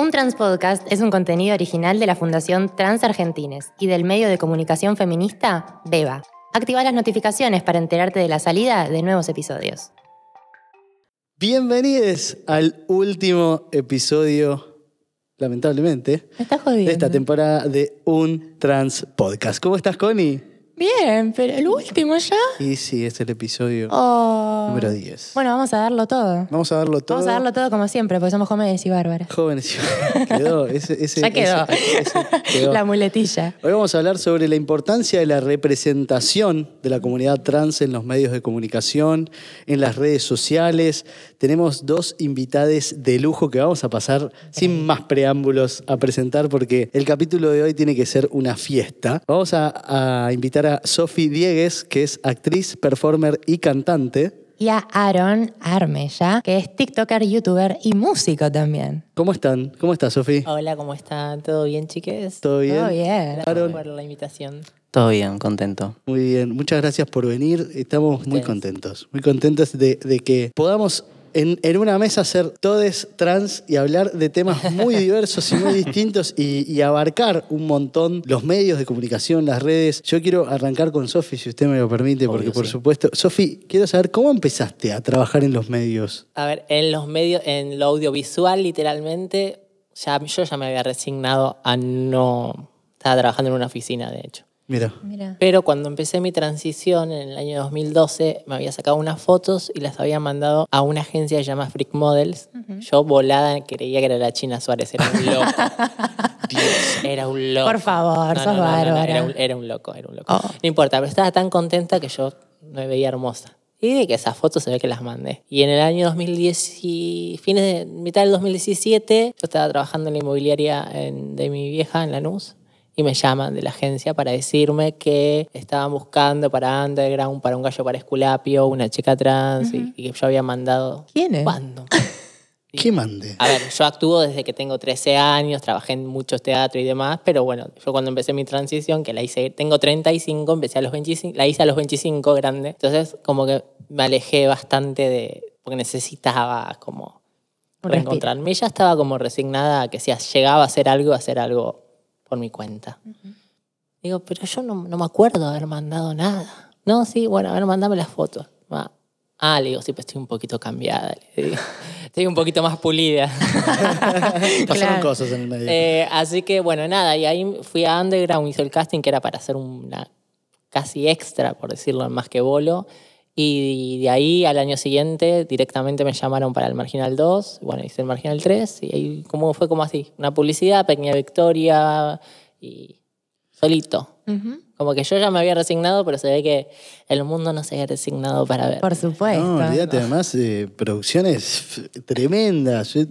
Un Transpodcast es un contenido original de la Fundación Trans Argentines y del medio de comunicación feminista Beba. Activa las notificaciones para enterarte de la salida de nuevos episodios. Bienvenidos al último episodio, lamentablemente, Me estás jodiendo. de esta temporada de Un Trans Podcast. ¿Cómo estás, Connie? Bien, pero el último ya. Y sí, es el episodio Oh. número 10. Bueno, vamos a darlo todo. Vamos a darlo todo. Vamos a darlo todo como siempre, porque somos jóvenes y bárbaras. Jóvenes, quedó. Ese, ese- Ya quedó. ese- ese quedó. La muletilla. Hoy vamos a hablar sobre la importancia de la representación de la comunidad trans en los medios de comunicación, en las redes sociales. Tenemos dos invitades de lujo que vamos a pasar sin más preámbulos a presentar porque el capítulo de hoy tiene que ser una fiesta. Vamos a, a invitar a Sofi Diegues, que es actriz, performer y cantante. Y a Aaron Armella, que es TikToker, YouTuber y músico también. ¿Cómo están? ¿Cómo estás, Sofi? Hola, ¿cómo están? ¿Todo bien, chiques? ¿Todo bien? Todo bien. Gracias Aaron. por la invitación. Todo bien, contento. Muy bien, muchas gracias por venir. Estamos muy contentos, muy contentos de, de que podamos en, en una mesa ser todes trans y hablar de temas muy diversos y muy distintos y, y abarcar un montón los medios de comunicación, las redes. Yo quiero arrancar con Sofi, si usted me lo permite, porque Obvio, por sí. supuesto, Sofi, quiero saber cómo empezaste a trabajar en los medios. A ver, en los medios, en lo audiovisual, literalmente, ya, yo ya me había resignado a no. Estaba trabajando en una oficina, de hecho. Mira, Mira. Pero cuando empecé mi transición en el año 2012, me había sacado unas fotos y las había mandado a una agencia que se llama Freak Models. Yo volada creía que era la China Suárez, era un loco. Era un loco. Por favor, sos bárbara. Era un, era un loco, era un loco. Oh. No importa, pero estaba tan contenta que yo me veía hermosa. Y de que esas fotos se ve que las mandé. Y en el año 2010, y fines de mitad del 2017, yo estaba trabajando en la inmobiliaria en- de mi vieja en Lanús y me llaman de la agencia para decirme que estaban buscando para Underground, para un gallo para Esculapio, una chica trans y, y que yo había mandado. ¿Quién es? ¿Cuándo? ¿qué mande? A ver, yo actúo desde que tengo 13 años, trabajé en muchos teatros y demás, pero bueno, yo cuando empecé mi transición, que la hice, tengo 35, empecé a los 25, la hice a los 25 grande, entonces como que me alejé bastante de, porque necesitaba como reencontrarme. Y ya estaba como resignada a que si llegaba a hacer algo, a hacer algo por mi cuenta. Digo, pero yo no, no me acuerdo de haber mandado nada. No, sí, bueno, a ver, mandame las fotos. Va. Ah, le digo, sí, pues estoy un poquito cambiada. Le digo. Estoy un poquito más pulida. Pasaron Claro. cosas en el medio. Eh, así que, bueno, nada, y ahí fui a Underground, hice el casting que era para hacer una casi extra, por decirlo, más que bolo. Y de ahí al año siguiente directamente me llamaron para el Marginal 2, bueno, hice el Marginal 3 y ahí como fue como así, una publicidad, pequeña victoria y solito. Como que yo ya me había resignado, pero se ve que el mundo no se había resignado para ver. Por supuesto. No, olvídate, además, eh, producciones f- tremendas. Yo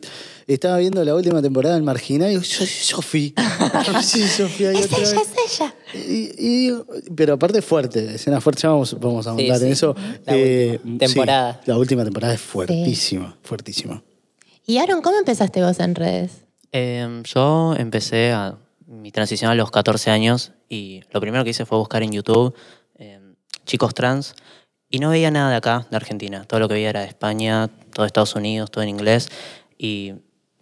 estaba viendo la última temporada del Marginal y digo, yo soy Sofi. sí, Sofía. es ella, es ella. Y, y digo, pero aparte fuerte, escena fuerte, ya vamos, vamos a Sí, ahondar en eso. La Eh, última temporada. sí, la última temporada es fuertísima, fuertísima. Y Aaron, ¿cómo empezaste vos en redes? Eh, yo empecé a mi transición a los 14 años y lo primero que hice fue buscar en YouTube eh, chicos trans y no veía nada de acá, de Argentina. Todo lo que veía era de España, todo Estados Unidos, todo en inglés. Y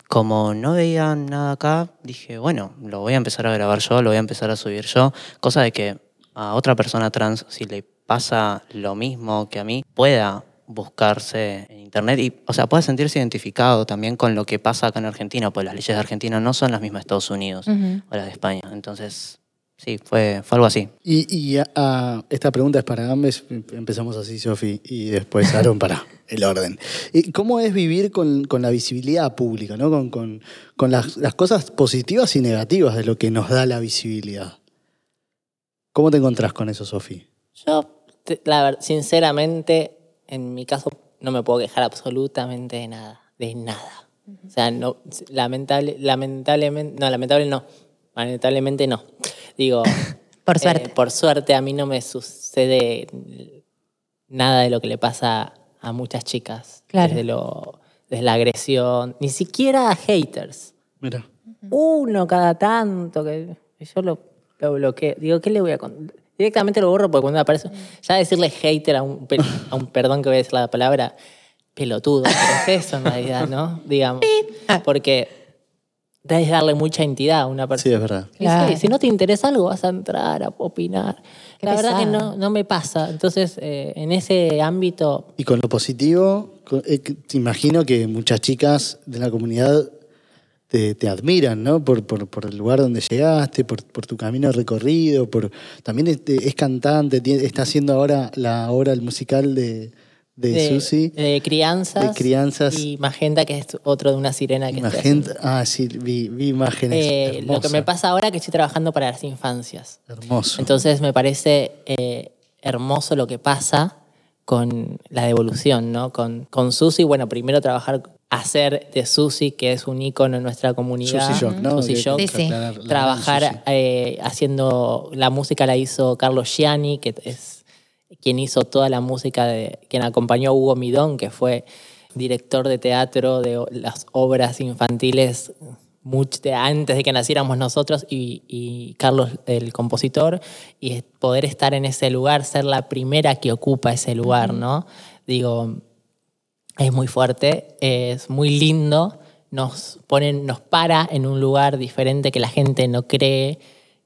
como no veía nada acá, dije, bueno, lo voy a empezar a grabar yo, lo voy a empezar a subir yo. Cosa de que a otra persona trans, si le pasa lo mismo que a mí, pueda buscarse en internet y, o sea, pueda sentirse identificado también con lo que pasa acá en Argentina, pues las leyes de Argentina no son las mismas de Estados Unidos o las de España. Entonces, sí, fue, fue algo así. Y, y a- a- esta pregunta es para ambos. Empezamos así, Sofi, y después Aaron para el orden. ¿Y ¿Cómo es vivir con, con la visibilidad pública, ¿no? con, con- con las, las cosas positivas y negativas de lo que nos da la visibilidad? ¿Cómo te encontrás con eso, Sofi? Yo, la ver- sinceramente, en mi caso, no me puedo quejar absolutamente de nada. De nada. O sea, no, lamentable, lamentablemente, no, lamentable no. Lamentablemente no. Digo, Por eh, suerte. por suerte a mí no me sucede nada de lo que le pasa a muchas chicas. Claro. Desde, lo, desde la agresión, ni siquiera a haters. Mira. Uno cada tanto que que yo lo, lo bloqueo. Digo, ¿qué le voy a contar? Directamente lo borro porque cuando aparece. Ya decirle hater a un, a un perdón que voy a decir la palabra, pelotudo. Pero es eso en realidad, ¿no? Digamos. Porque es darle mucha entidad a una Sí, persona. es verdad. Claro. sí, si no te interesa algo, vas a entrar a opinar. Qué la verdad que no, no me pasa. Entonces, eh, en ese ámbito, Y con lo positivo, con- eh, te imagino que muchas chicas de la comunidad te, te admiran, ¿no? Por, por, por el lugar donde llegaste, por, por tu camino recorrido, por también este, es cantante, tiene- está haciendo ahora la obra el musical de, de, de, Susi. de crianzas. De crianzas. Y Magenta, que es otro de una sirena que. Magenta, ah, sí, vi, vi imágenes. Eh, lo que me pasa ahora es que estoy trabajando para las infancias. Hermoso. Entonces me parece eh, hermoso lo que pasa con la devolución, ¿no? Con, con Susi, bueno, primero trabajar, hacer de Susi, que es un ícono en nuestra comunidad. Susi Shock, ¿no? Susi Shock. Sí, sí. Trabajar eh, haciendo, la música la hizo Carlos Gianni, que es quien hizo toda la música, de, quien acompañó a Hugo Midón, que fue director de teatro de las obras infantiles de antes de que naciéramos nosotros y, y Carlos el compositor y poder estar en ese lugar, ser la primera que ocupa ese lugar, ¿no? Digo, es muy fuerte, es muy lindo, nos ponen, nos para en un lugar diferente que la gente no cree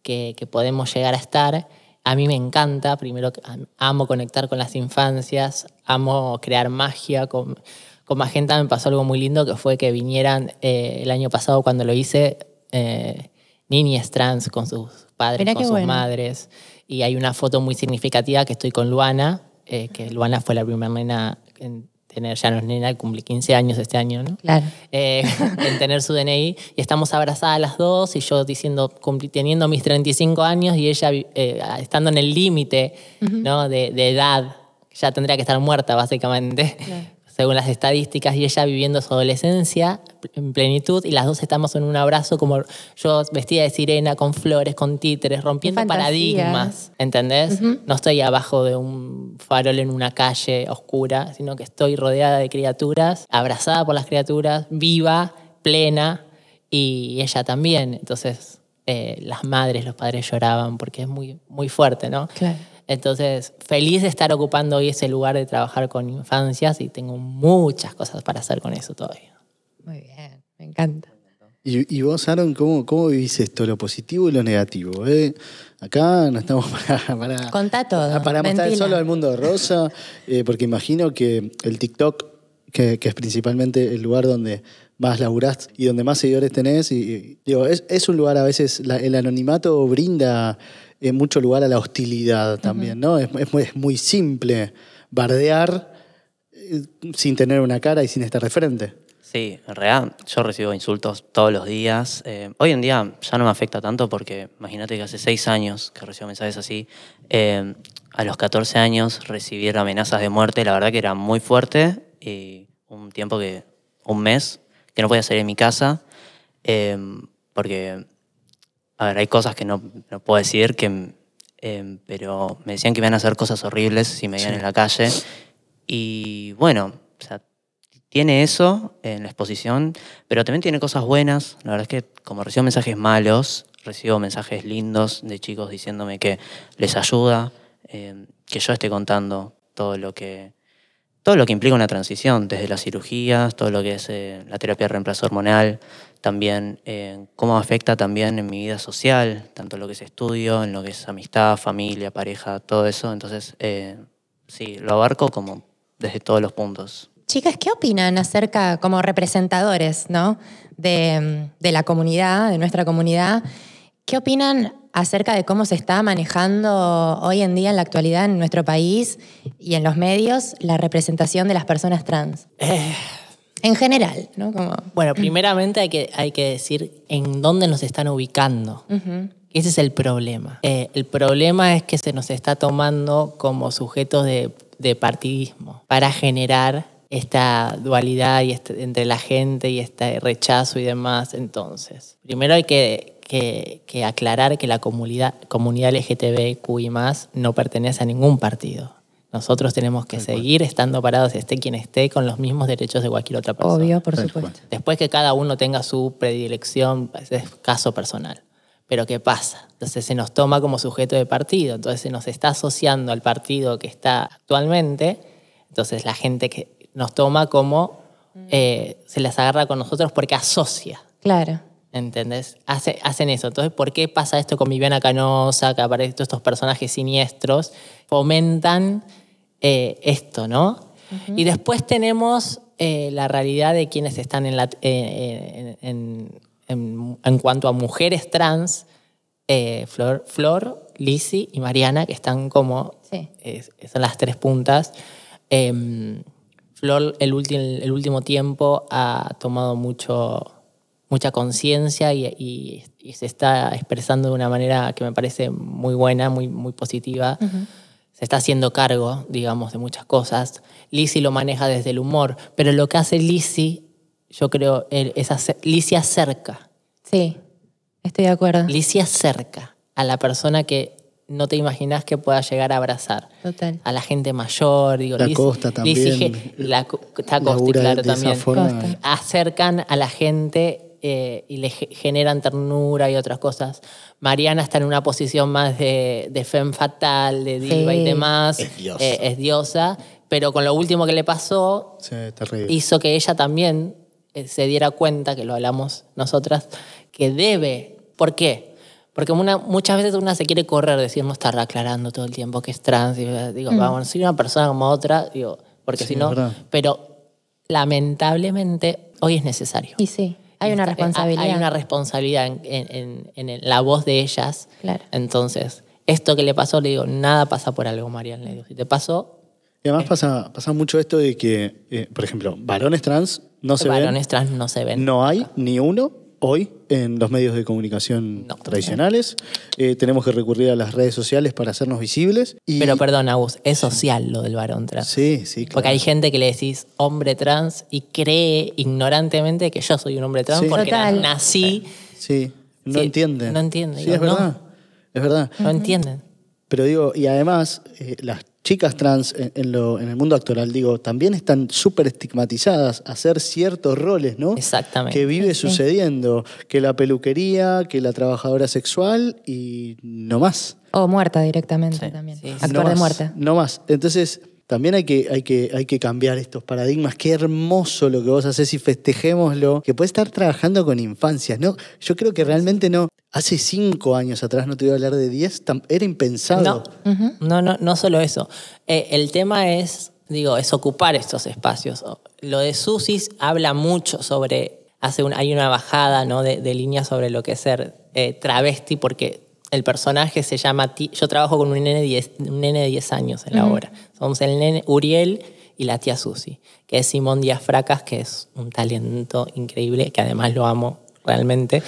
que, que podemos llegar a estar. A mí me encanta, primero amo conectar con las infancias, amo crear magia. Con, con Magenta me pasó algo muy lindo que fue que vinieran eh, el año pasado cuando lo hice eh, niñas trans con sus padres, Mirá con sus bueno. madres. Y hay una foto muy significativa que estoy con Luana, eh, que Luana fue la primera nena en tener, ya no es nena, cumple 15 años este año, ¿no? Claro. Eh, en tener su DNI. Y estamos abrazadas las dos y yo diciendo, cumpli- teniendo mis 35 años y ella eh, estando en el límite ¿no? de, de edad, ya tendría que estar muerta básicamente. Según las estadísticas, y ella viviendo su adolescencia en plenitud, y las dos estamos en un abrazo, como yo vestida de sirena, con flores, con títeres, rompiendo paradigmas. ¿Entendés? No estoy abajo de un farol en una calle oscura, sino que estoy rodeada de criaturas, abrazada por las criaturas, viva, plena, y ella también. Entonces, eh, las madres, los padres lloraban porque es muy, muy fuerte, ¿no? Claro. Entonces, feliz de estar ocupando hoy ese lugar de trabajar con infancias y tengo muchas cosas para hacer con eso todavía. Muy bien, me encanta. ¿Y, y vos, Aaron, cómo, cómo vivís esto, lo positivo y lo negativo? eh? Acá no estamos para, para, Contá todo, para mostrar solo al mundo rosa, eh, porque imagino que el TikTok, que, que es principalmente el lugar donde más laburás y donde más seguidores tenés, y, y, digo, es, es un lugar a veces, la- el anonimato brinda eh, mucho lugar a la hostilidad también, ¿no? Es, es muy, es muy simple bardear eh, sin tener una cara y sin estar de frente. Sí, en realidad yo recibo insultos todos los días. Eh, hoy en día ya no me afecta tanto porque imagínate que hace seis años que recibo mensajes así. Eh, a los 14 años recibir amenazas de muerte, la verdad que era muy fuerte. Y un tiempo que, un mes, que no podía salir de mi casa. eh, porque, a ver, hay cosas que no, no puedo decir, que, eh, pero me decían que iban a hacer cosas horribles si me veían en la calle. Y bueno, o sea, tiene eso en la exposición, pero también tiene cosas buenas. La verdad es que como recibo mensajes malos, recibo mensajes lindos de chicos diciéndome que les ayuda, eh, que yo esté contando todo lo que todo lo que implica una transición, desde las cirugías, todo lo que es eh, la terapia de reemplazo hormonal, también eh, cómo afecta también en mi vida social, tanto lo que es estudio, en lo que es amistad, familia, pareja, todo eso. Entonces, eh, sí, lo abarco como desde todos los puntos. Chicas, ¿qué opinan acerca, como representadores, ¿no? de, de la comunidad, de nuestra comunidad, ¿qué opinan acerca de cómo se está manejando hoy en día, en la actualidad, en nuestro país y en los medios, la representación de las personas trans? En general, ¿no? Como, Bueno, primeramente hay que, hay que decir en dónde nos están ubicando. Ese es el problema. Eh, el problema es que se nos está tomando como sujetos de, de partidismo para generar esta dualidad y este- entre la gente y este rechazo y demás. Entonces, primero hay que, que- que aclarar que la comunidad, comunidad LGTBQI no pertenece a ningún partido. Nosotros tenemos que seguir estando parados, esté quien esté, con los mismos derechos de cualquier otra persona. obvio, por supuesto. Después que cada uno tenga su predilección, ese es caso personal. Pero ¿qué pasa? Entonces se nos toma como sujeto de partido, entonces se nos está asociando al partido que está actualmente, entonces la gente que nos toma como, eh, se las agarra con nosotros porque asocia. Claro. ¿Entendés? Hace- hacen eso. Entonces, ¿por qué pasa esto con Viviana Canosa, que aparecen todos estos personajes siniestros? Fomentan eh, esto, ¿no? Y después tenemos eh, la realidad de quienes están en, la, eh, en, en- en- en cuanto a mujeres trans, Flor, Flor, Lizzy y Mariana, que están como, Sí. son las tres puntas. Em, Flor el, ulti- el último tiempo ha tomado mucho, mucha conciencia y, y- y se está expresando de una manera que me parece muy buena, muy, muy positiva. Se está haciendo cargo, digamos, de muchas cosas. Lizzy lo maneja desde el humor, pero lo que hace Lizzy, yo creo, es hacer, Lizzy acerca. Sí, estoy de acuerdo. Lizzy acerca a la persona que no te imaginas que pueda llegar a abrazar. Total. A la gente mayor, digo, La Liz- Costa también. La, Costa, claro, también. forma. Costa. Acercan a la gente eh, y le ge- generan ternura y otras cosas. Mariana está en una posición más de, de femme fatal, de diva y demás. Es diosa. Eh, es diosa. Pero con lo último que le pasó, Sí, hizo que ella también eh, se diera cuenta, que lo hablamos nosotras, que debe. ¿Por qué? Porque una, muchas veces una se quiere correr, decir, no estar aclarando todo el tiempo que es trans. Y, eh, digo, vamos, soy una persona como otra, digo, porque Sí, si no. Pero lamentablemente hoy es necesario. Y sí, hay una Está- responsabilidad. Hay una responsabilidad en, en- en- en la voz de ellas. Claro. Entonces, esto que le pasó, le digo, nada pasa por algo, Mariana. Le digo, si te pasó, Y además pasa, pasa mucho esto de que, eh, por ejemplo, varones trans no se varones ven. trans no se ven. No hay ni uno hoy en los medios de comunicación No. tradicionales. Eh, tenemos que recurrir a las redes sociales para hacernos visibles. Y, Pero perdón, Agus, es social lo del varón trans. Sí, sí, claro. Porque hay gente que le decís hombre trans y cree ignorantemente que yo soy un hombre trans Sí. porque Total. nací. Sí, no Sí, entienden. no entienden, Sí, digo, es no. verdad. Es verdad. No entienden. Pero digo, y además, eh, las chicas trans en, en lo- en el mundo actoral, digo, también están súper estigmatizadas a hacer ciertos roles, ¿no? Exactamente. Que vive sucediendo, que la peluquería, que la trabajadora sexual y no más. O muerta directamente Sí, también. sí, sí. Actor no de más, muerte. No más. Entonces, también hay que, hay, que, hay que cambiar estos paradigmas. Qué hermoso lo que vos haces y festejémoslo. Que puedes estar trabajando con infancias, ¿no? Yo creo que realmente no. Hace cinco años atrás, no te voy a hablar de diez, tam- era impensado. No, no, no, no solo eso. Eh, el tema es, digo, es ocupar estos espacios. Lo de Susis habla mucho sobre, hace un- hay una bajada ¿no? de, de línea sobre lo que es ser eh, travesti, porque el personaje se llama, Ti- yo trabajo con un nene de 10, un nene de 10 años en la obra. Somos el nene Uriel y la tía Susi, que es Simón Díaz Fracas, que es un talento increíble, que además lo amo realmente.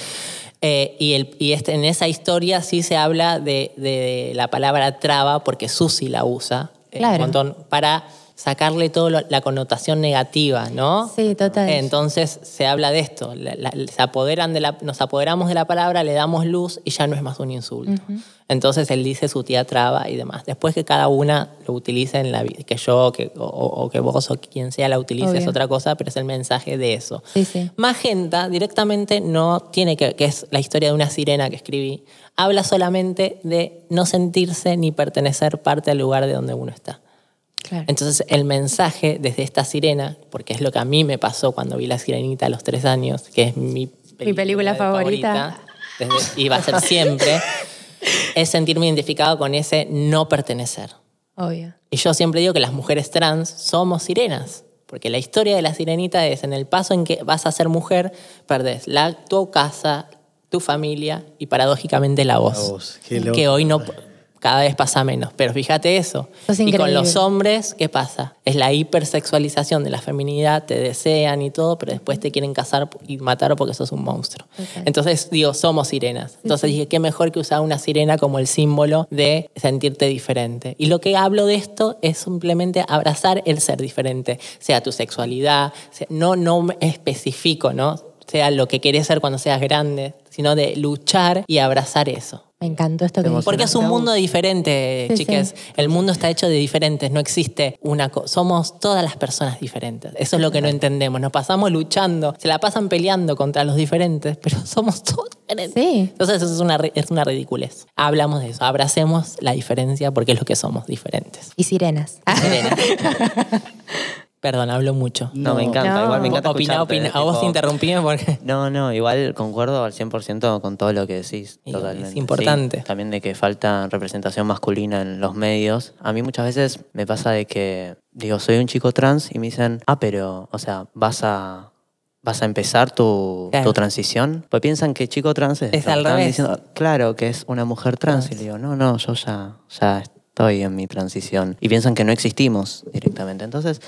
Eh, y el, y este, en esa historia sí se habla de, de la palabra traba porque Susi la usa eh, Claro. un montón para sacarle toda la connotación negativa, ¿no? Sí, total. Entonces se habla de esto, la- la- se apoderan de la, nos apoderamos de la palabra, le damos luz y ya no es más un insulto. Entonces él dice su tía traba y demás. Después que cada una lo utilice en la vida, que yo que, o, o que vos o quien sea la utilice es otra cosa, pero es el mensaje de eso. Sí, sí. Magenta directamente no tiene que, que es la historia de una sirena que escribí, habla solamente de no sentirse ni pertenecer parte al lugar de donde uno está. Claro. Entonces el mensaje desde esta sirena, porque es lo que a mí me pasó cuando vi La Sirenita a los tres años, que es mi película, favorita. desde- y va a ser siempre, es sentirme identificado con ese no pertenecer. Obvio. Y yo siempre digo que las mujeres trans somos sirenas, porque la historia de la sirenita es en el paso en que vas a ser mujer, perdés la, tu casa, tu familia y paradójicamente la voz. La voz, que hoy no cada vez pasa menos. Pero fíjate eso. Es y con los hombres, ¿qué pasa? Es la hipersexualización de la feminidad, te desean y todo, pero después te quieren casar y matar porque sos un monstruo. Total. Entonces, digo, somos sirenas. Entonces dije, qué mejor que usar una sirena como el símbolo de sentirte diferente. Y lo que hablo de esto es simplemente abrazar el ser diferente, sea tu sexualidad, sea- no, no especifico, ¿no? Sea lo que querés ser cuando seas grande, sino de luchar y abrazar eso. Me encantó esto que. Porque es un mundo diferente, Sí, chicas. sí. El mundo está hecho de diferentes, no existe una cosa. Somos todas las personas diferentes. Eso es lo que no entendemos. Nos pasamos luchando, se la pasan peleando contra los diferentes, pero somos todos diferentes. Sí. Entonces eso es una, es una ridiculez. Hablamos de eso, abracemos la diferencia porque es lo que somos, diferentes. Y sirenas. Ah, Serena. Perdón, hablo mucho. No, me encanta, No. igual me encanta Opina, opina. A vos interrumpime porque... No, no, igual concuerdo al 100% con todo lo que decís. Y totalmente. es importante. Sí, también de que falta representación masculina en los medios. A mí muchas veces me pasa de que, digo, soy un chico trans y me dicen, ah, pero, o sea, vas a... ¿Vas a empezar tu, Claro. tu transición? Pues piensan que chico trans es, Es al revés. diciendo, claro, que es una mujer trans. Y le digo, no, no, yo ya, ya estoy en mi transición. Y piensan que no existimos directamente. Entonces,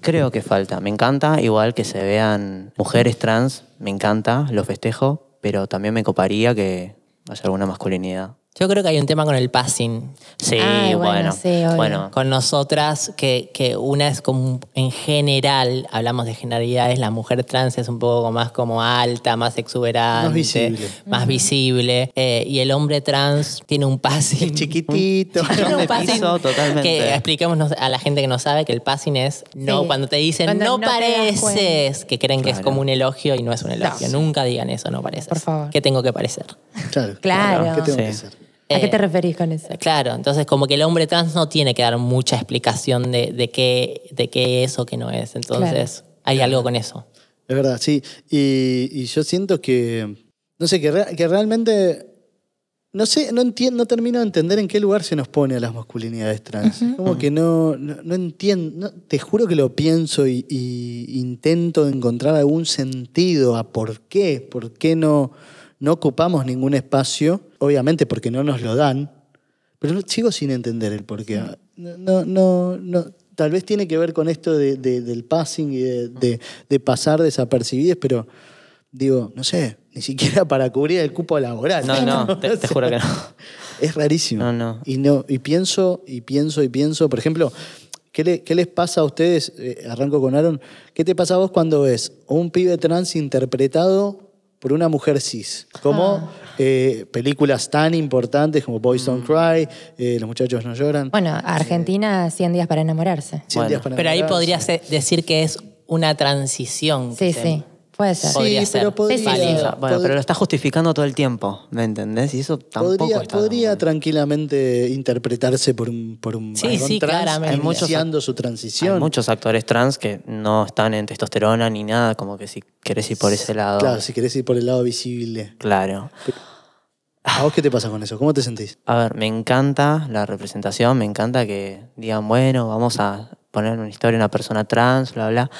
creo que falta. Me encanta, igual que se vean mujeres trans, me encanta, lo festejo, pero también me coparía que haya alguna masculinidad. Yo creo que hay un tema con el passing. Sí, Ay, bueno, bueno. sí, obvio. bueno, Con nosotras, que, que una es como, en general, hablamos de generalidades, la mujer trans es un poco más como alta, más exuberante. Más visible. Más visible. eh, y el hombre trans tiene un passing. Chiquitito. Tiene un passing piso, totalmente. Que expliquemos a la gente que no sabe que el passing es no Sí. cuando te dicen Cuando no, pareces, que creen que es Claro. como un elogio y no es un elogio. Nunca digan eso, no pareces. Por favor. ¿Qué tengo que parecer? Claro. Claro. ¿Qué tengo Sí. que hacer? ¿A qué Eh, te referís con eso? Claro, entonces como que el hombre trans no tiene que dar mucha explicación de, de qué, de qué es o qué no es. Entonces hay algo con eso. Es verdad, sí. Y, y yo siento que, no sé, que, que realmente, no sé, no entiendo, no termino de entender en qué lugar se nos pone a las masculinidades trans. Como que no, no, no entiendo, no- te juro que lo pienso y, y intento encontrar algún sentido a por qué, por qué no, no ocupamos ningún espacio, obviamente porque no nos lo dan, pero no- sigo sin entender el porqué. No, no, no, no. Tal vez tiene que ver con esto de- de- del passing y de, de- de pasar desapercibidos, pero digo, no sé, ni siquiera para cubrir el cupo laboral. no, no, te, te juro que no. Es rarísimo. No, no. Y, no, y pienso, y pienso, y pienso, por ejemplo, ¿qué, le- qué les pasa a ustedes? Eh, arranco con Aaron. ¿Qué te pasa a vos cuando ves un pibe trans interpretado por una mujer cis? Como eh, películas tan importantes como Boys Don't Mm. Cry, eh, Los muchachos no lloran. Bueno, Argentina, 100 días para enamorarse. 100 Bueno, días para Pero ahí enamorarse. podría ser- decir que es una transición. Sí, sí, puede ser. Sí, podría pero ser. podría, Sí, sí, sí. Válido. Bueno, pod- pero lo está justificando todo el tiempo, ¿me entendés? Y eso tampoco podría, está podría tranquilamente interpretarse por un, por un Sí, sí, trans claramente. Hay muchos- iniciando su transición. Hay muchos actores trans que no están en testosterona ni nada, como que si querés ir por ese lado. Claro, si querés ir por el lado visible. Claro. ¿A vos qué te pasa con eso? ¿Cómo te sentís? A ver, me encanta la representación, me encanta que digan, bueno, vamos a poner en una historia una persona trans, bla, bla.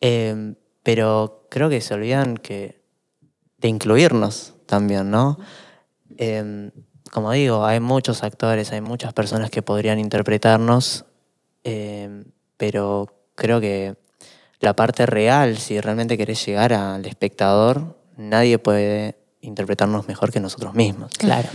Eh, pero creo que se olvidan que de incluirnos también, ¿no? Eh, como digo, hay muchos actores, hay muchas personas que podrían interpretarnos, eh, pero creo que la parte real, si realmente querés llegar al espectador, nadie puede interpretarnos mejor que nosotros mismos. Claro.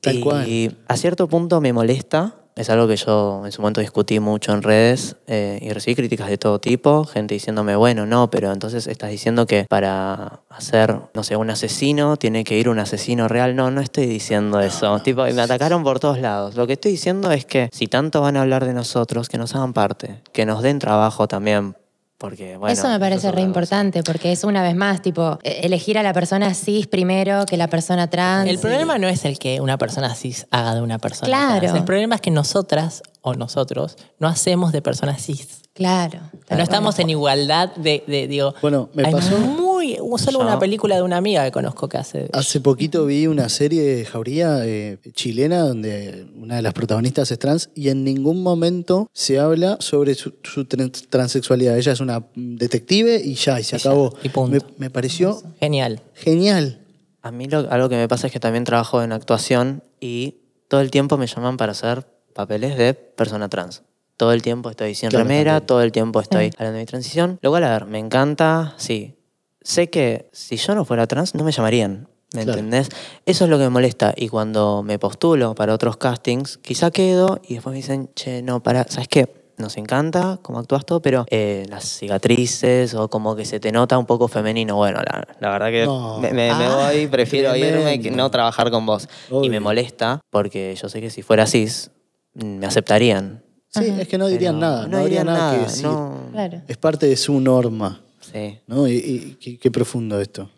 Tal y cual. a cierto punto me molesta. Es algo que yo en su momento discutí mucho en redes eh, y recibí críticas de todo tipo, gente diciéndome, bueno, no, pero entonces estás diciendo que para hacer, no sé, un asesino tiene que ir un asesino real. No, no estoy diciendo eso. tipo, me atacaron por todos lados. Lo que estoy diciendo es que si tanto van a hablar de nosotros, que nos hagan parte, que nos den trabajo también. Porque, bueno, Eso me parece es re importante porque es una vez más, tipo, e- elegir a la persona cis primero que la persona trans. El problema no es el que una persona cis haga de una persona Claro. trans. El problema es que nosotras o nosotros no hacemos de personas cis. Claro. No estamos en igualdad de, de, digo. Bueno, me pasó- muy solo Yo- una película de una amiga que conozco que hace. Hace poquito vi una serie de Jauría eh, chilena donde una de las protagonistas es trans y en ningún momento se habla sobre su, su tran- transexualidad. Ella es una detective y ya, y se Y ya, acabó. y punto. Me, me pareció Genial. genial. A mí lo- algo que me pasa es que también trabajo en actuación y todo el tiempo me llaman para hacer papeles de persona trans. Todo el tiempo estoy sin Claro, remera, también. todo el tiempo estoy hablando de mi transición. Lo cual, a ver, me encanta, sí. Sé que si yo no fuera trans, no me llamarían. ¿Me Claro. entendés? Eso es lo que me molesta. Y cuando me postulo para otros castings, quizá quedo y después me dicen, che, no, para, ¿sabes qué? Nos encanta cómo actúas todo, pero eh, las cicatrices o como que se te nota un poco femenino. Bueno, la, la verdad que No. me, me- me Ah, voy, prefiero irme que tremendo. no trabajar con vos. Y Obvio. me molesta porque yo sé que si fuera cis, me aceptarían. Sí, es que no dirían Pero nada. No, habría dirían nada, que decir. no. Claro. Es parte de su norma. Sí. ¿no? Y, y qué, qué profundo esto.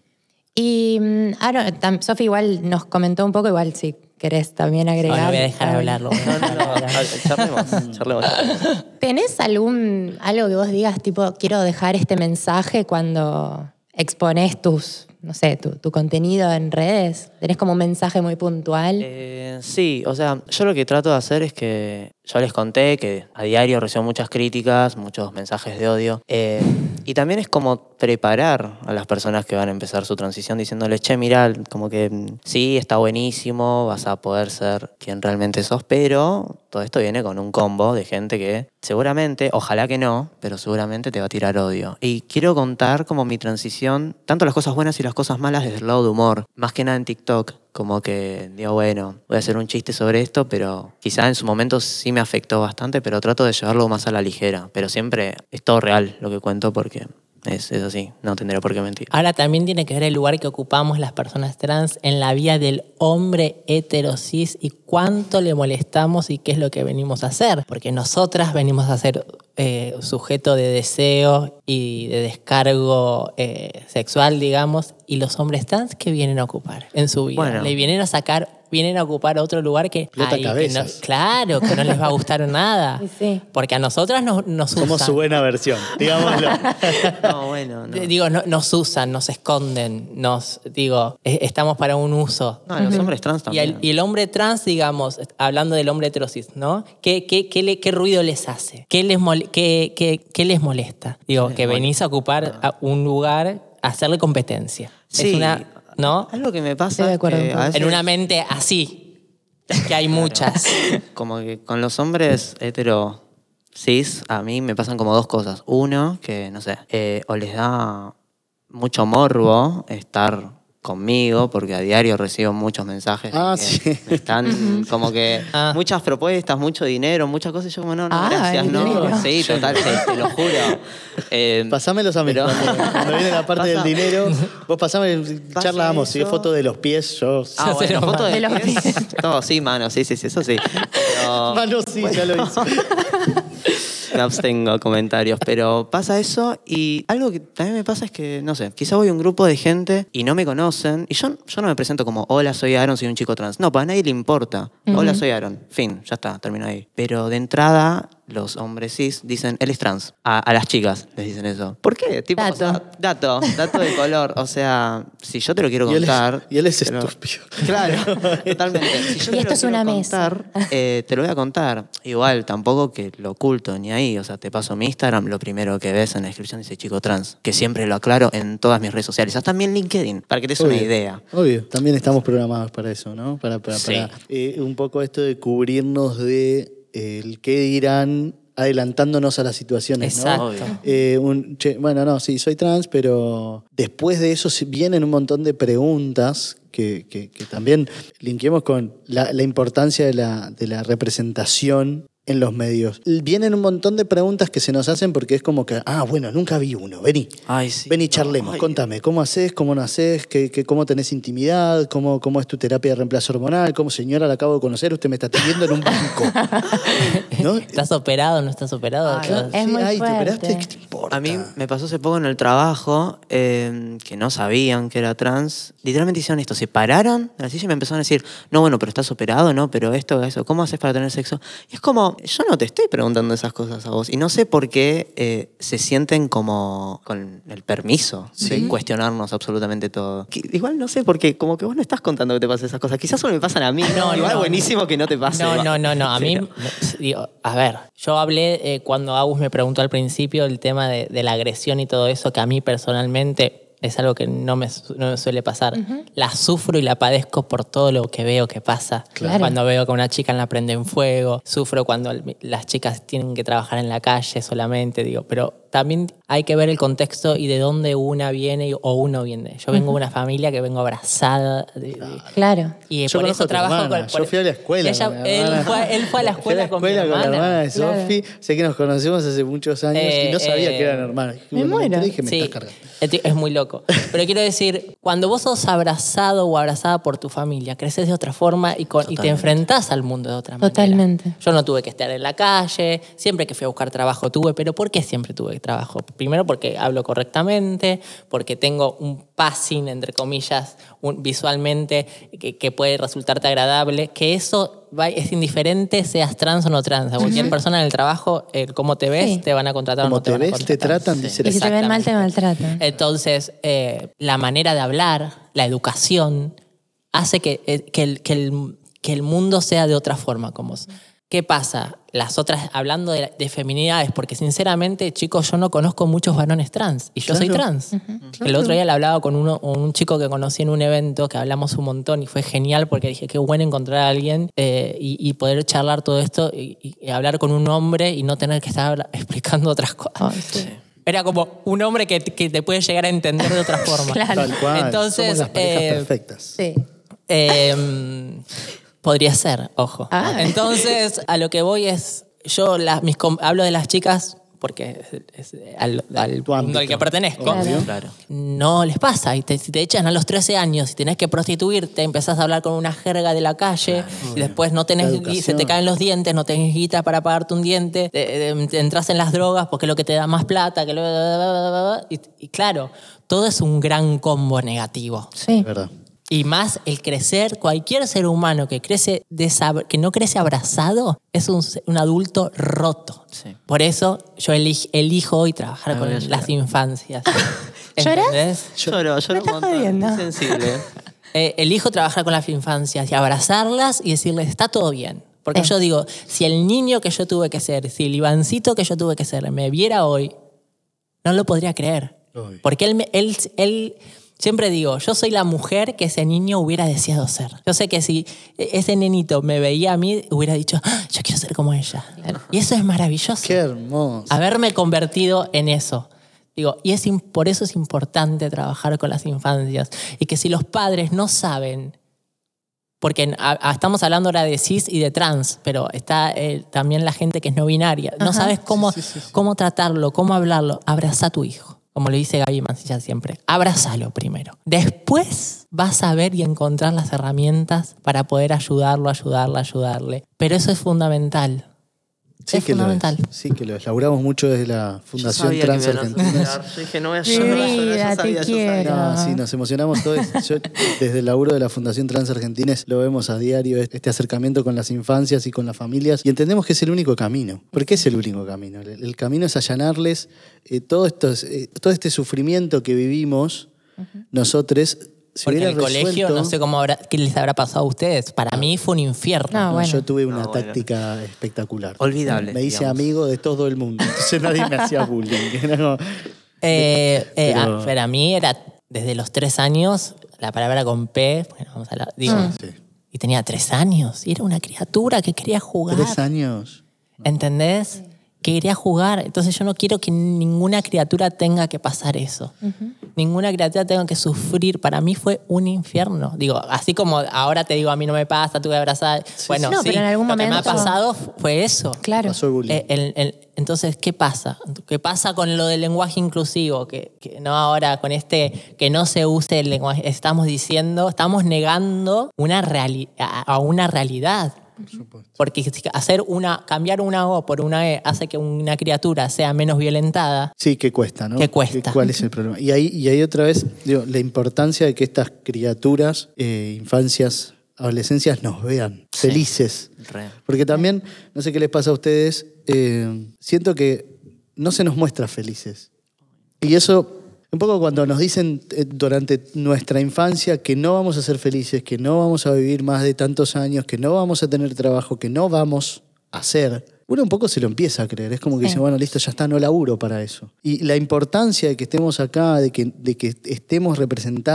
Y mm, tam- Sofi igual nos comentó un poco, igual si querés también agregar. No, no voy a dejar hablarlo. No, no, no, charlemos, charlemos. charlemos. ¿Tenés algún, algo que vos digas, tipo, quiero dejar este mensaje cuando exponés tus, no sé, tu, tu contenido en redes? ¿Tenés como un mensaje muy puntual? Eh, sí, o sea, yo lo que trato de hacer es que yo les conté que a diario recibo muchas críticas, muchos mensajes de odio. eh, y también es como preparar a las personas que van a empezar su transición diciéndoles, che, mira, como que mm, sí, está buenísimo, vas a poder ser quien realmente sos, pero todo esto viene con un combo de gente que seguramente, ojalá que no, pero seguramente te va a tirar odio. Y quiero contar como mi transición, tanto las cosas buenas y las cosas malas desde el lado de humor, más que nada en TikTok. Como que digo, bueno, voy a hacer un chiste sobre esto, pero quizá en su momento sí me afectó bastante, pero trato de llevarlo más a la ligera. Pero siempre es todo real lo que cuento porque es, es así, no tendría por qué mentir. Ahora también tiene que ver el lugar que ocupamos las personas trans en la vida del hombre heterosis y cuánto le molestamos y qué es lo que venimos a hacer. Porque nosotras venimos a ser eh, sujeto de deseo y de descargo eh, sexual, digamos, y los hombres trans que vienen a ocupar en su vida. Bueno. Le vienen a sacar, vienen a ocupar otro lugar que, ay, que no- claro, que no les va a gustar nada. Sí. Porque a nosotras nos, nos Somos usan. su buena versión, digámoslo. No, bueno, no. Digo, no- nos usan, nos esconden, nos, digo, eh, estamos para un uso. No, los hombres trans Y también. el, y el hombre trans, digamos, hablando del hombre heterosis, ¿no? ¿Qué, qué, qué, le- qué ruido les hace? ¿Qué les, mol- qué, qué- qué les molesta? Digo, les que molesta? venís a ocupar a un lugar, a hacerle competencia. Sí. Es una, ¿no? Algo que me pasa Estoy de es acuerdo que un a poco. veces- En una mente así, que hay muchas. Como que con los hombres hetero cis, a mí me pasan como dos cosas. Uno, que no sé, eh, o les da mucho morbo estar conmigo, porque a diario recibo muchos mensajes. Ah, que sí. me Están como que Ah. muchas propuestas, mucho dinero, muchas cosas. y Yo como, no, no, Ah, gracias, no. dinero. Sí, total, te, te lo juro. Eh, Pasámelos a mí. pero- Cuando, viene la parte Pasa- del dinero, vos pasame, Pasa charlamos. Si es foto de los pies, yo. Ah, bueno, Cero foto de, de los pies. pies. No, sí, mano, sí, sí, sí, eso sí. Pero- Mano, sí, ya lo hice. me abstengo comentarios, pero pasa eso y algo que también me pasa es que, no sé, quizá voy a un grupo de gente y no me conocen y yo, yo no me presento como, hola, soy Aaron, soy un chico trans. No, para nadie le importa. Hola, soy Aaron. Fin, ya está, termino ahí. Pero de entrada, los hombres cis dicen, él es trans. A, a las chicas les dicen eso. ¿Por qué? Tipo, o Dato. sea, dato, dato de color. O sea, si yo te lo quiero Y él es- contar... y él es estúpido. Claro, totalmente. Si yo Y te esto lo es una quiero mesa. contar, eh, te lo voy a contar. Igual, tampoco que lo oculto ni ahí. O sea, te paso mi Instagram, lo primero que ves en la descripción dice chico trans. Que siempre lo aclaro en todas mis redes sociales. Hasta también LinkedIn, para que te des una idea. Obvio, también estamos programados para eso, ¿no? Para, para, Sí. para, eh, un poco esto de cubrirnos de el qué dirán adelantándonos a las situaciones, ¿no? Exacto. Obvio. Eh, un, che, bueno, no, sí, soy trans, pero después de eso vienen un montón de preguntas que, que- que también linkeemos con la, la importancia de la, de la representación en los medios. Vienen un montón de preguntas que se nos hacen porque es como que, ah, bueno, nunca vi uno, vení. Ay, sí. Vení, charlemos, Ay. contame, ¿cómo haces? ¿Cómo no haces? ¿Qué, qué- cómo tenés intimidad? ¿Cómo, ¿Cómo es tu terapia de reemplazo hormonal? ¿Cómo, señora, la acabo de conocer? Usted me está atendiendo en un banco. ¿No? ¿Estás operado o no estás operado? Ay, Todo- es muy ay, ¿te fuerte. operaste? ¿Qué te importa? A mí me pasó hace poco en el trabajo eh, que no sabían que era trans. Literalmente hicieron esto, se pararon de la silla y me empezaron a decir, no, bueno, pero estás operado, no, pero esto, eso, ¿cómo haces para tener sexo? Y es como, yo no te estoy preguntando esas cosas a vos. Y no sé por qué eh, se sienten como con el permiso de cuestionarnos absolutamente todo. Que- igual no sé, porque como que vos no estás contando que te pasan esas cosas. Quizás solo me pasan a mí. No, igual no, buenísimo que no te pase. No, no, no, no. A mí, digo, a ver, yo hablé eh, cuando Agus me preguntó al principio el tema de, de la agresión y todo eso, que a mí personalmente es algo que no me, no me suele pasar. La sufro y la padezco por todo lo que veo que pasa. Claro. Cuando veo que una chica la prende en fuego, sufro cuando las chicas tienen que trabajar en la calle solamente, digo, pero también hay que ver el contexto y de dónde una viene o uno viene. Yo vengo de una familia que vengo abrazada. de- Claro. y Yo por eso trabajo con. Yo fui a la escuela. Ella- con él, fue, él fue a la Fui escuela, con, mi con la hermana. hermana de Claro. Sofi. Sé que nos conocimos hace muchos años y no Eh, sabía eh, que eran hermanos. me muero. dije, me Sí, estás cargando. es muy loco. Pero quiero decir, cuando vos sos abrazado o abrazada por tu familia, creces de otra forma y, con- y te enfrentás al mundo de otra manera. Totalmente. Yo no tuve que estar en la calle, siempre que fui a buscar trabajo tuve, pero ¿por qué siempre tuve trabajo. Primero porque hablo correctamente, porque tengo un passing, entre comillas, un- visualmente que, que puede resultarte agradable, que eso va- es indiferente seas trans o no trans. A cualquier persona en el trabajo, eh, cómo te ves, Sí. te van a contratar o Como no te, te van a ves, te tratan, dice Y si te ven mal, te maltratan. Entonces, eh, la manera de hablar, la educación, hace que, eh, que, el, que, el, que el mundo sea de otra forma. ¿Qué pasa? Las otras, hablando de, de feminidades, porque sinceramente, chicos, yo no conozco muchos varones trans y yo soy Claro. trans. El otro día le hablaba con uno, con un chico que conocí en un evento que hablamos un montón y fue genial porque dije, qué bueno encontrar a alguien eh, y, y poder charlar todo esto y, y- y hablar con un hombre y no tener que estar explicando otras cosas. Ay, sí. Era como un hombre que, que te puede llegar a entender de otra forma. Claro. Tal cual. Entonces, Somos las parejas eh, perfectas. Sí. Eh, podría ser, ojo. Ah. Entonces, a lo que voy es, yo las, mis, com- hablo de las chicas porque es, es al, al mundo al que pertenezco. Claro. No les pasa. Y te, si te echan a los 13 años y tenés que prostituirte, empezás a hablar con una jerga de la calle y después no tenés, y se te caen los dientes, no tenés guita para pagarte un diente, te, te- te entras en las drogas porque es lo que te da más plata, que lo- y, y claro, todo es un gran combo negativo. Sí. ¿Verdad? Y más el crecer, cualquier ser humano que, crece que no crece abrazado es un, adulto roto. Sí. Por eso yo elij- elijo hoy trabajar Ay, con llorar. las infancias. ¿Lloras? Lloro, lloro un estás montón. jodiendo. Es sensible. Eh, elijo trabajar con las infancias y abrazarlas y decirles, está todo bien. Porque Eh. yo digo, si el niño que yo tuve que ser, si el Ivancito que yo tuve que ser me viera hoy, no lo podría creer. Porque él, me- él, él, siempre digo, yo soy la mujer que ese niño hubiera deseado ser. Yo sé que si ese nenito me veía a mí, hubiera dicho, "Ah, yo quiero ser como ella. Y eso es maravilloso. Qué hermoso. Haberme convertido en eso. Digo, y es, por eso es importante trabajar con las infancias. Y que si los padres no saben, porque en- a- a- estamos hablando ahora de cis y de trans, pero está eh, también la gente que es no binaria. No sabes cómo, cómo tratarlo, cómo hablarlo. Abraza a tu hijo. Como lo dice Gaby Mancilla siempre. Abrázalo primero. Después vas a ver y encontrar las herramientas para poder ayudarlo, ayudarla, ayudarle. Pero eso es fundamental. Sí es que lo fundamental. es. Sí que lo es. Laburamos mucho desde la Fundación Trans Argentina. Yo dije, no voy a Mi llorar, te sabía, yo sabía. quiero. No, sí, nos emocionamos todos. Yo, desde el laburo de la Fundación Trans Argentines lo vemos a diario, este acercamiento con las infancias y con las familias, y entendemos que es el único camino. ¿Por qué es el único camino? El, el camino es allanarles eh, todo, estos, eh, todo este sufrimiento que vivimos nosotros. Si Porque en el colegio, no sé cómo habrá, qué les habrá pasado a ustedes. Para mí fue un infierno. No, No, bueno. Yo tuve una No, bueno. táctica espectacular. Olvidable, Me hice digamos. amigo de todo el mundo. Entonces nadie me hacía bullying. Eh, eh, Pero- ah, para mí era desde los tres años, la palabra con P, bueno, vamos a hablar, digo, Sí. y tenía tres años, y era una criatura que quería jugar. Tres años. ¿Entendés? Que quería jugar. Entonces yo no quiero que ninguna criatura tenga que pasar eso. Ninguna criatura tenga que sufrir. Para mí fue un infierno. Digo, así como ahora te digo, a mí no me pasa, tuve que abrazar. bueno, No, sí, pero en algún lo que me ha pasado fue eso. Claro. Pasó el bullying. Eh, el- el- entonces, ¿qué pasa? ¿Qué pasa con lo del lenguaje inclusivo? Que, que no ahora con este, que no se use el lenguaje. Estamos diciendo, estamos negando una reali- a una realidad. Porque hacer una, cambiar una O por una E hace que una criatura sea menos violentada. Sí, que cuesta, ¿no? Que cuesta. ¿Cuál es el problema? Y ahí, y ahí otra vez, digo, la importancia de que estas criaturas, eh, infancias, adolescencias, nos vean felices. Re. Porque también, no sé qué les pasa a ustedes, eh, siento que no se nos muestra felices. Y eso, un poco cuando nos dicen eh, durante nuestra infancia que no vamos a ser felices, que no vamos a vivir más de tantos años, que no vamos a tener trabajo, que no vamos a hacer, uno un poco se lo empieza a creer. Es como que Sí. dice, bueno, listo, ya está, no laburo para eso. Y la importancia de que estemos acá, de que, de que estemos representados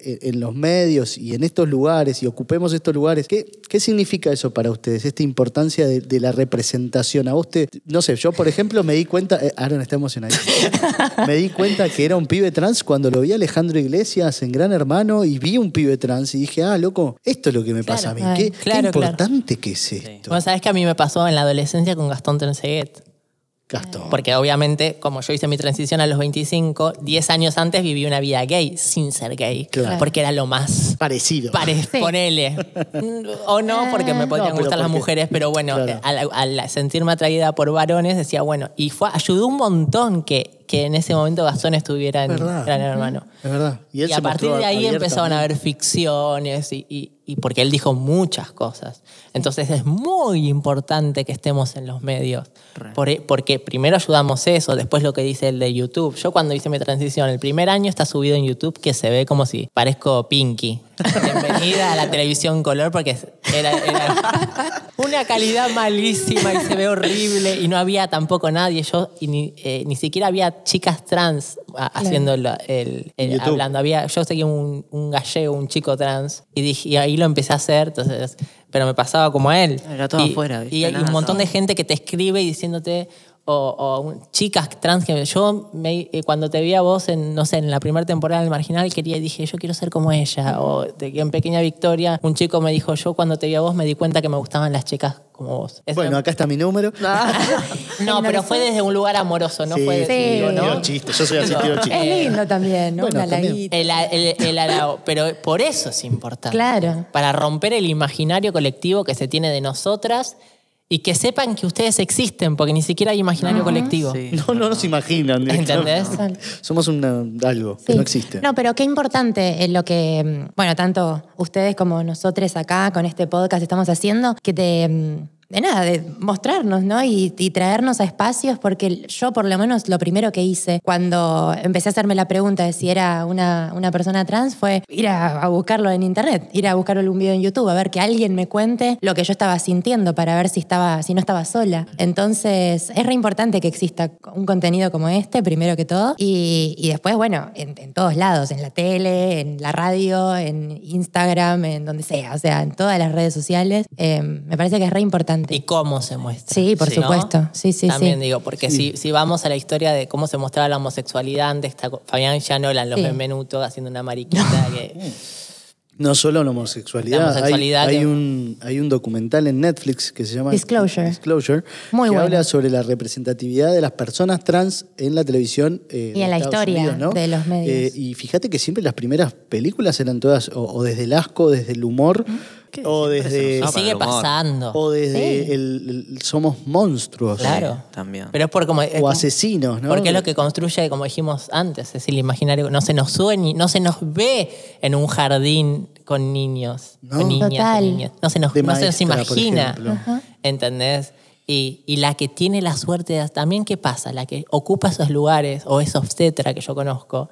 en, en los medios y en estos lugares y ocupemos estos lugares, ¿qué, qué significa eso para ustedes? Esta importancia de, de la representación. A vos te, no sé, yo por ejemplo me di cuenta, eh, Aaron está emocionado, me di cuenta que era un pibe trans cuando lo vi a Alejandro Iglesias en Gran Hermano y vi un pibe trans y dije, ah, loco, esto es lo que me pasa a mí. Qué, qué claro. importante que es esto. Bueno, sabes que a mí me pasó en la adolescencia con Gastón Trenseguet. Gastón. Porque obviamente, como yo hice mi transición a los 25, 10 años antes viví una vida gay sin ser gay. Claro. Porque era lo más Parecido. Pare, ponele. O no, porque me podían No, gustar las porque- mujeres, pero bueno, Claro. al, al sentirme atraída por varones, decía, bueno, y fue, ayudó un montón que, que en ese momento Gastón estuviera en Verdad. Gran Hermano. Es verdad. Y, él Y a partir de ahí empezaron a haber ficciones y, y- y porque él dijo muchas cosas. Entonces es muy importante que estemos en los medios. Por- e, porque primero ayudamos eso, después lo que dice el de YouTube. Yo cuando hice mi transición, el primer año está subido en YouTube que se ve como si parezco Pinky. Bienvenida a la televisión color porque era, era una calidad malísima y se ve horrible y no había tampoco nadie. Yo y ni, eh, ni siquiera había chicas trans a- haciendo el, el- YouTube. hablando. Había, yo seguía un, un gallego, un chico trans y, dije, y ahí lo empecé a hacer. Entonces, pero me pasaba como a él. Era todo y, afuera, ¿viste? Y hay Nada, un montón todo. de gente que te escribe y diciéndote, o, chicas trans que yo me- eh, cuando te vi a vos en, no sé, en la primera temporada del Marginal quería dije, yo quiero ser como ella. O de, en Pequeña Victoria, un chico me dijo, yo cuando te vi a vos me di cuenta que me gustaban las chicas como vos. Bueno, acá está mi número. no, pero fue desde un lugar amoroso, no Sí, fue sí, desde, digo, tiro ¿no? chiste. Yo soy así, tiro chiste. Es lindo también, ¿no? Bueno, Una también. El, el-. Pero por eso es importante. Claro. Para romper el imaginario colectivo que se tiene de nosotras y que sepan que ustedes existen, porque ni siquiera hay imaginario colectivo. Sí. No, no nos imaginan. ¿Entendés? Somos una- algo que no existe. No, pero qué importante es lo que, mm, bueno, tanto ustedes como nosotros acá con este podcast estamos haciendo, que de, mm, de nada, de mostrarnos, ¿no? Y, y traernos a espacios, porque yo por lo menos lo primero que hice cuando empecé a hacerme la pregunta de si era una, una persona trans fue ir a, a buscarlo en internet, ir a buscarlo en un video en YouTube, a ver que alguien me cuente lo que yo estaba sintiendo para ver si, estaba, si no estaba sola. Entonces, es re importante que exista un contenido como este, primero que todo, y, y después, bueno, en, en todos lados, en la tele, en la radio, en Instagram, en donde sea, o sea, en todas las redes sociales. Eh, me parece que es re importante. Y cómo se muestra. Sí, por ¿no? supuesto. Sí, sí, También sí. digo, porque si, si vamos a la historia de cómo se mostraba la homosexualidad, antes está Fabián Llanola en Los Sí. Benvenutos haciendo una mariquita que... No solo la homosexualidad. La homosexualidad hay, un, hay un documental en Netflix que se llama Disclosure. Disclosure, Muy que bueno. habla sobre la representatividad de las personas trans en la televisión. eh, Y de en la Estados historia Unidos, ¿no? de los medios. Eh, y fíjate que siempre las primeras películas eran todas o, o desde el asco, desde el humor, Se desde, Y sigue pasando. o desde Sí. el, el somos monstruos. Claro. También. Pero es por como... es O asesinos, ¿no? Porque es lo que construye, como dijimos antes, es el imaginario. No se nos sueña, no se nos ve en un jardín con niños, No. con niñas, Total. con niños. No se nos, no se nos imagina. ¿Entendés? Y, y la que tiene la suerte de- también, ¿qué pasa? La que ocupa esos lugares, o es obstetra que yo conozco,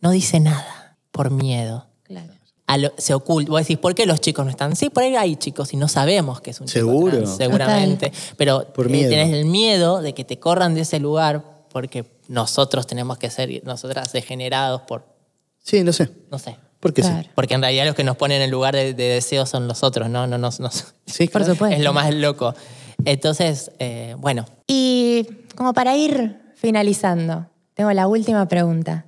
no dice nada por miedo. Lo- se oculta. Vos decís, ¿por qué los chicos no están? Sí, por ahí hay chicos y no sabemos que es un chico Seguro. trans, seguramente. Pero Por eh, tenés el miedo de que te corran de ese lugar porque nosotros tenemos que ser, nosotras degenerados por, Sí, no sé. no sé. ¿Por qué Claro. sí? Porque en realidad los que nos ponen en lugar de, de deseo son los otros, ¿no? no, nos- nos- Sí, Por supuesto. es lo más loco. Entonces, eh, bueno, Y como para ir finalizando, tengo la última pregunta.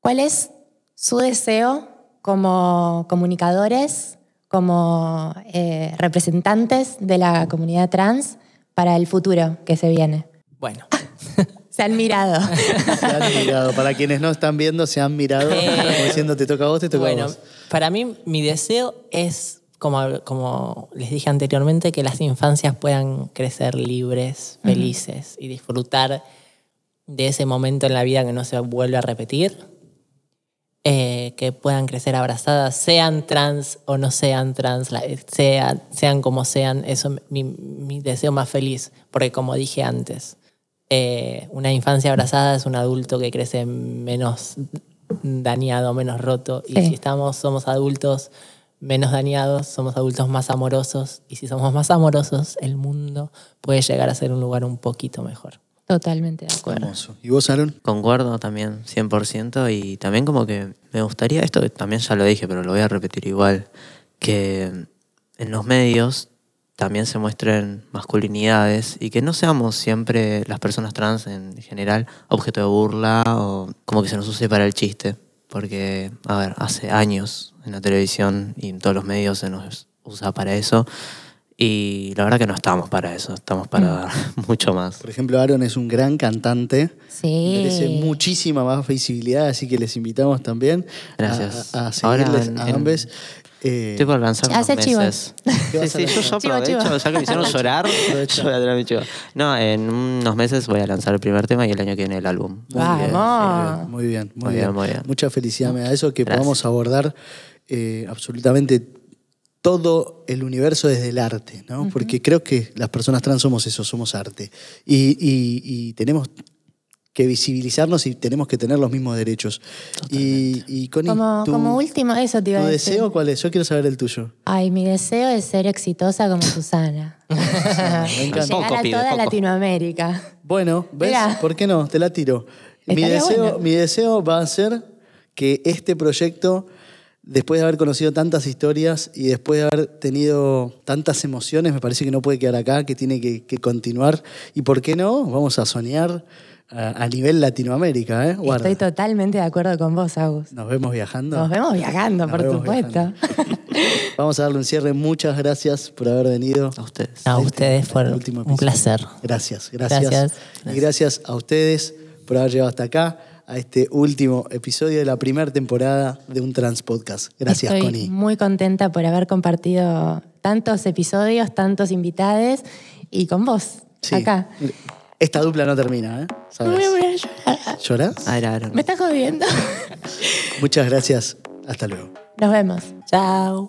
¿Cuál es su deseo como comunicadores, como eh, representantes de la comunidad trans para el futuro que se viene? bueno. Se han mirado. Se han mirado. Para quienes no están viendo, se han mirado. Eh, como diciendo, te toca a vos, te toca a Bueno, vos. para mí mi deseo es, como, como les dije anteriormente, que las infancias puedan crecer libres, felices y disfrutar de ese momento en la vida que no se vuelve a repetir. Eh, que puedan crecer abrazadas, sean trans o no sean trans, sean, sean como sean, eso es mi, mi deseo más feliz, porque como dije antes, eh, una infancia abrazada es un adulto que crece menos dañado, menos roto. Y si estamos, somos adultos menos dañados, somos adultos más amorosos. Y si somos más amorosos, el mundo puede llegar a ser un lugar un poquito mejor. Totalmente de acuerdo. Hermoso. ¿Y vos, Aaron? Concuerdo también 100% y también como que me gustaría, esto también ya lo dije, pero lo voy a repetir igual, que en los medios también se muestren masculinidades y que no seamos siempre las personas trans en general objeto de burla o como que se nos use para el chiste. Porque, a ver, hace años en la televisión y en todos los medios se nos usa para eso Y la verdad que no estamos para eso, estamos para Mm. dar mucho más. Por ejemplo, Aaron es un gran cantante. Sí. Merece muchísima más visibilidad, así que les invitamos también Gracias. a, a Ahora seguirles en- a en- ambos. Eh, Estoy por lanzar unos Hace chivo. meses. ¿Qué Sí, sí, yo, aprovecho, chivo. ya que me hicieron llorar, yo voy a tirar mi chivo. No, en unos meses voy a lanzar el primer tema y el año que viene el álbum. Muy bien, Vamos. Muy bien, muy Muy bien. bien, muy bien. Mucha felicidad me da eso, que Gracias. podamos abordar eh, absolutamente todo el universo desde el arte, ¿no? Porque creo que las personas trans somos eso, somos arte. Y, y- y tenemos que visibilizarnos y tenemos que tener los mismos derechos. Y, y Connie, Como, tu, como último, eso te iba tu a decir. deseo cuál es? Yo quiero saber el tuyo. Ay, mi deseo es ser exitosa como Susana. Me encanta. llegar Poco, a toda poco. Latinoamérica. Bueno, ¿ves? Mirá. ¿Por qué no? Te la tiro. Mi deseo, bueno. mi deseo va a ser que este proyecto, después de haber conocido tantas historias y después de haber tenido tantas emociones, me parece que no puede quedar acá, que tiene que, que continuar. ¿Y por qué no? Vamos a soñar a, a nivel Latinoamérica, ¿eh? Guarda. Estoy totalmente de acuerdo con vos, Agus. Nos vemos viajando. Nos vemos viajando, Nos por vemos supuesto. viajando. Vamos a darle un cierre. Muchas gracias por haber venido. A ustedes. A ustedes por el último un placer. Gracias, gracias, Gracias. Y gracias a ustedes por haber llegado hasta acá, a este último episodio de la primera temporada de un Trans Podcast. Gracias, Estoy Connie. muy contenta por haber compartido tantos episodios, tantos invitados y con vos, Sí. acá. Esta dupla no termina, ¿eh? Me ¿Sabes? voy a poner a. ¿Lloras? Ah. Me estás jodiendo. Muchas gracias. Hasta luego. Nos vemos. Chao.